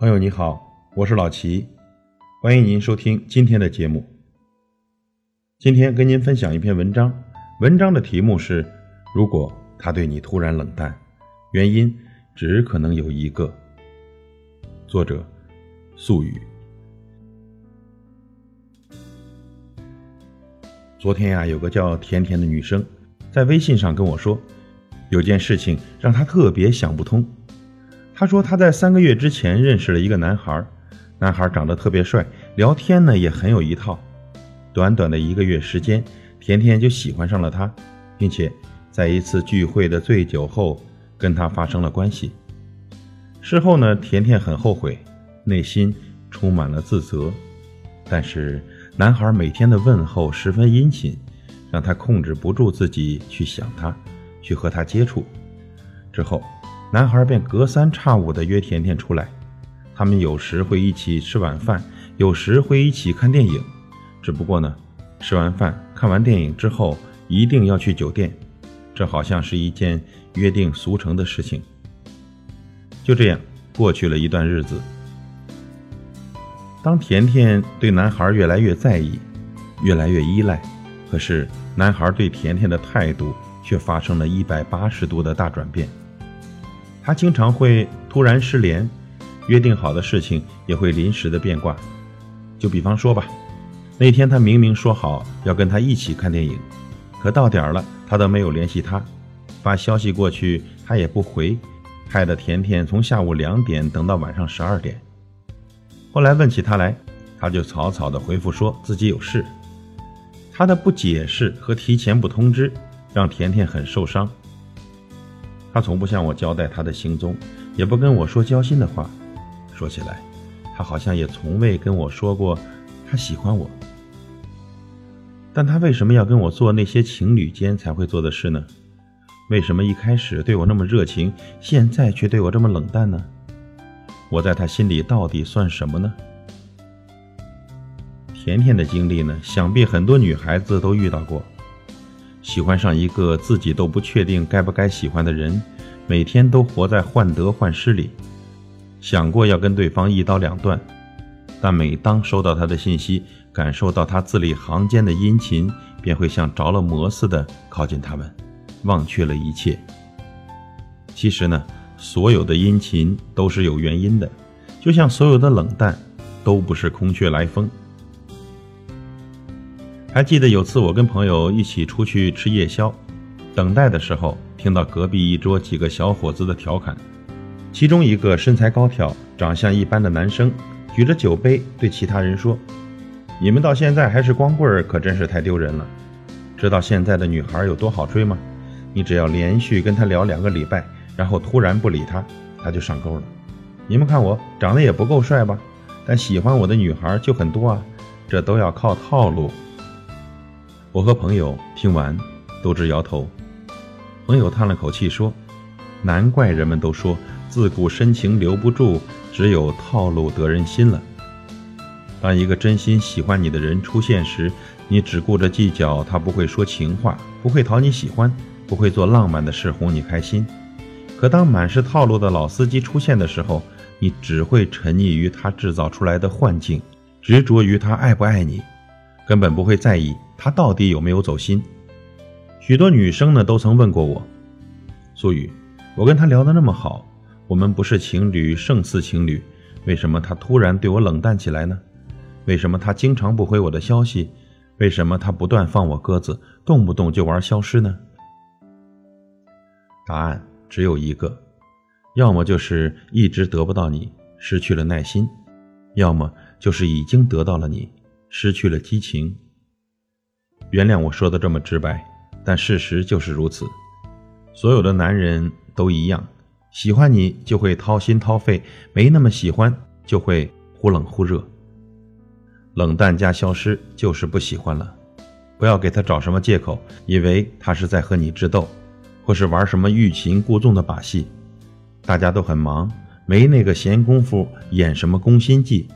朋友你好，我是老齐，欢迎您收听今天的节目。今天跟您分享一篇文章，文章的题目是：如果他对你突然冷淡，原因只可能有一个。作者：素雨。昨天呀，有个叫甜甜的女生在微信上跟我说，有件事情让她特别想不通。她说她在三个月之前认识了一个男孩，男孩长得特别帅，聊天呢也很有一套。短短的一个月时间，甜甜就喜欢上了他，并且在一次聚会的醉酒后跟他发生了关系。事后呢，甜甜很后悔，内心充满了自责。但是男孩每天的问候十分殷勤，让她控制不住自己去想他，去和他接触。之后。男孩便隔三差五地约甜甜出来，他们有时会一起吃晚饭，有时会一起看电影。只不过呢，吃完饭、看完电影之后，一定要去酒店，这好像是一件约定俗成的事情。就这样过去了一段日子。当甜甜对男孩越来越在意，越来越依赖，可是男孩对甜甜的态度却发生了一百八十度的大转变。他经常会突然失联，约定好的事情也会临时的变卦。就比方说吧，那天他明明说好要跟他一起看电影，可到点了他都没有联系他，发消息过去他也不回，害得甜甜从下午两点等到晚上十二点。后来问起他来，他就草草的回复说自己有事。他的不解释和提前不通知，让甜甜很受伤。他从不向我交代他的行踪，也不跟我说交心的话。说起来，他好像也从未跟我说过他喜欢我。但他为什么要跟我做那些情侣间才会做的事呢？为什么一开始对我那么热情，现在却对我这么冷淡呢？我在他心里到底算什么呢？甜甜的经历呢？想必很多女孩子都遇到过。喜欢上一个自己都不确定该不该喜欢的人，每天都活在患得患失里，想过要跟对方一刀两断，但每当收到他的信息，感受到他字里行间的殷勤，便会像着了魔似的靠近他们，忘却了一切。其实呢，所有的殷勤都是有原因的，就像所有的冷淡，都不是空穴来风。还记得有次我跟朋友一起出去吃夜宵，等待的时候听到隔壁一桌几个小伙子的调侃，其中一个身材高挑、长相一般的男生举着酒杯对其他人说：“你们到现在还是光棍儿，可真是太丢人了。知道现在的女孩有多好追吗？你只要连续跟她聊两个礼拜，然后突然不理她，她就上钩了。你们看我长得也不够帅吧？但喜欢我的女孩就很多啊，这都要靠套路。”我和朋友听完，都直摇头。朋友叹了口气说：“难怪人们都说自古深情留不住，只有套路得人心了。当一个真心喜欢你的人出现时，你只顾着计较他不会说情话，不会讨你喜欢，不会做浪漫的事哄你开心。可当满是套路的老司机出现的时候，你只会沉溺于他制造出来的幻境，执着于他爱不爱你，根本不会在意。”他到底有没有走心？许多女生呢都曾问过我，苏雨，我跟他聊得那么好，我们不是情侣胜似情侣，为什么他突然对我冷淡起来呢？为什么他经常不回我的消息？为什么他不断放我鸽子，动不动就玩消失呢？答案只有一个，要么就是一直得不到你，失去了耐心；要么就是已经得到了你，失去了激情。原谅我说的这么直白，但事实就是如此。所有的男人都一样，喜欢你就会掏心掏肺，没那么喜欢就会忽冷忽热。冷淡加消失就是不喜欢了。不要给他找什么借口，以为他是在和你智斗，或是玩什么欲擒故纵的把戏。大家都很忙，没那个闲工夫演什么攻心计。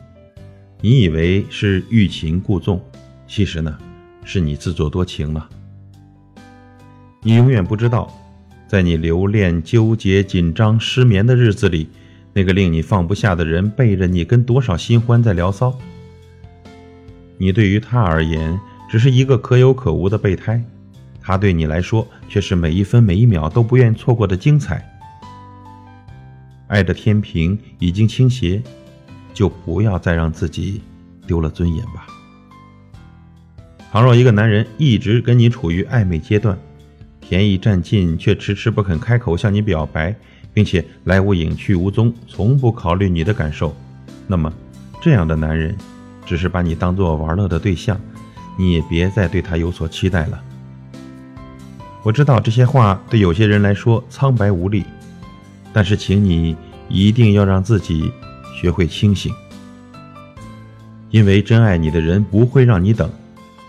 你以为是欲擒故纵，其实呢？是你自作多情了。你永远不知道，在你留恋、纠结、紧张、失眠的日子里，那个令你放不下的人背着你跟多少新欢在聊骚，你对于他而言只是一个可有可无的备胎，他对你来说却是每一分每一秒都不愿错过的精彩。爱的天平已经倾斜，就不要再让自己丢了尊严吧。倘若一个男人一直跟你处于暧昧阶段，甜意占尽，却迟迟不肯开口向你表白。并且来无影去无踪，从不考虑你的感受，那么这样的男人只是把你当做玩乐的对象，你也别再对他有所期待了。我知道这些话对有些人来说苍白无力，但是请你一定要让自己学会清醒，因为真爱你的人不会让你等，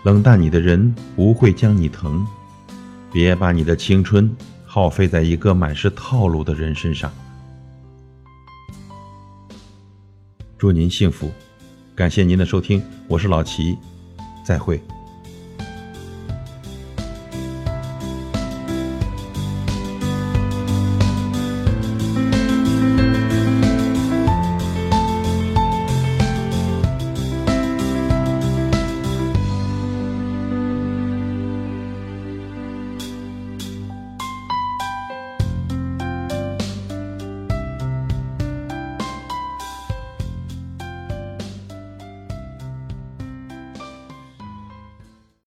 冷淡你的人不会将你疼，别把你的青春。耗费在一个满是套路的人身上。祝您幸福，感谢您的收听，我是老齐，再会。